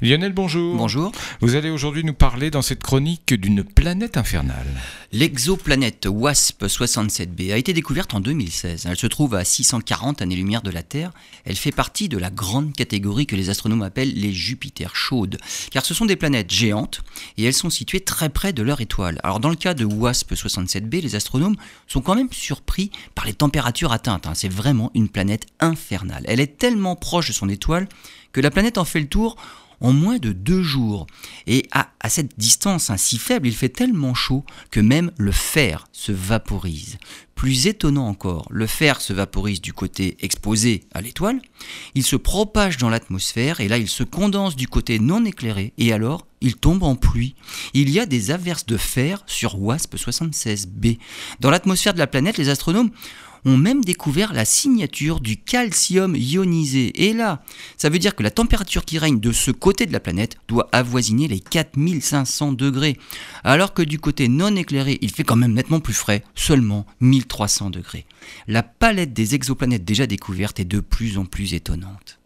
Lionel, bonjour. Bonjour. Vous allez aujourd'hui nous parler dans cette chronique d'une planète infernale. L'exoplanète WASP-67b a été découverte en 2016. Elle se trouve à 640 années-lumière de la Terre. Elle fait partie de la grande catégorie que les astronomes appellent les Jupiters chaudes, car ce sont des planètes géantes et elles sont situées très près de leur étoile. Alors dans le cas de WASP-67b, les astronomes sont quand même surpris par les températures atteintes. Hein. C'est vraiment une planète infernale. Elle est tellement proche de son étoile que la planète en fait le tour en moins de deux jours. Et à, cette distance si faible, il fait tellement chaud que même le fer se vaporise. Plus étonnant encore, le fer se vaporise du côté exposé à l'étoile, il se propage dans l'atmosphère et là il se condense du côté non éclairé et alors il tombe en pluie. Il y a des averses de fer sur WASP 76b. Dans l'atmosphère de la planète, les astronomes ont même découvert la signature du calcium ionisé. Et là, ça veut dire que la température qui règne de ce côté de la planète doit avoisiner les 4500 degrés, alors que du côté non éclairé, il fait quand même nettement plus frais, seulement 1300 degrés. La palette des exoplanètes déjà découvertes est de plus en plus étonnante.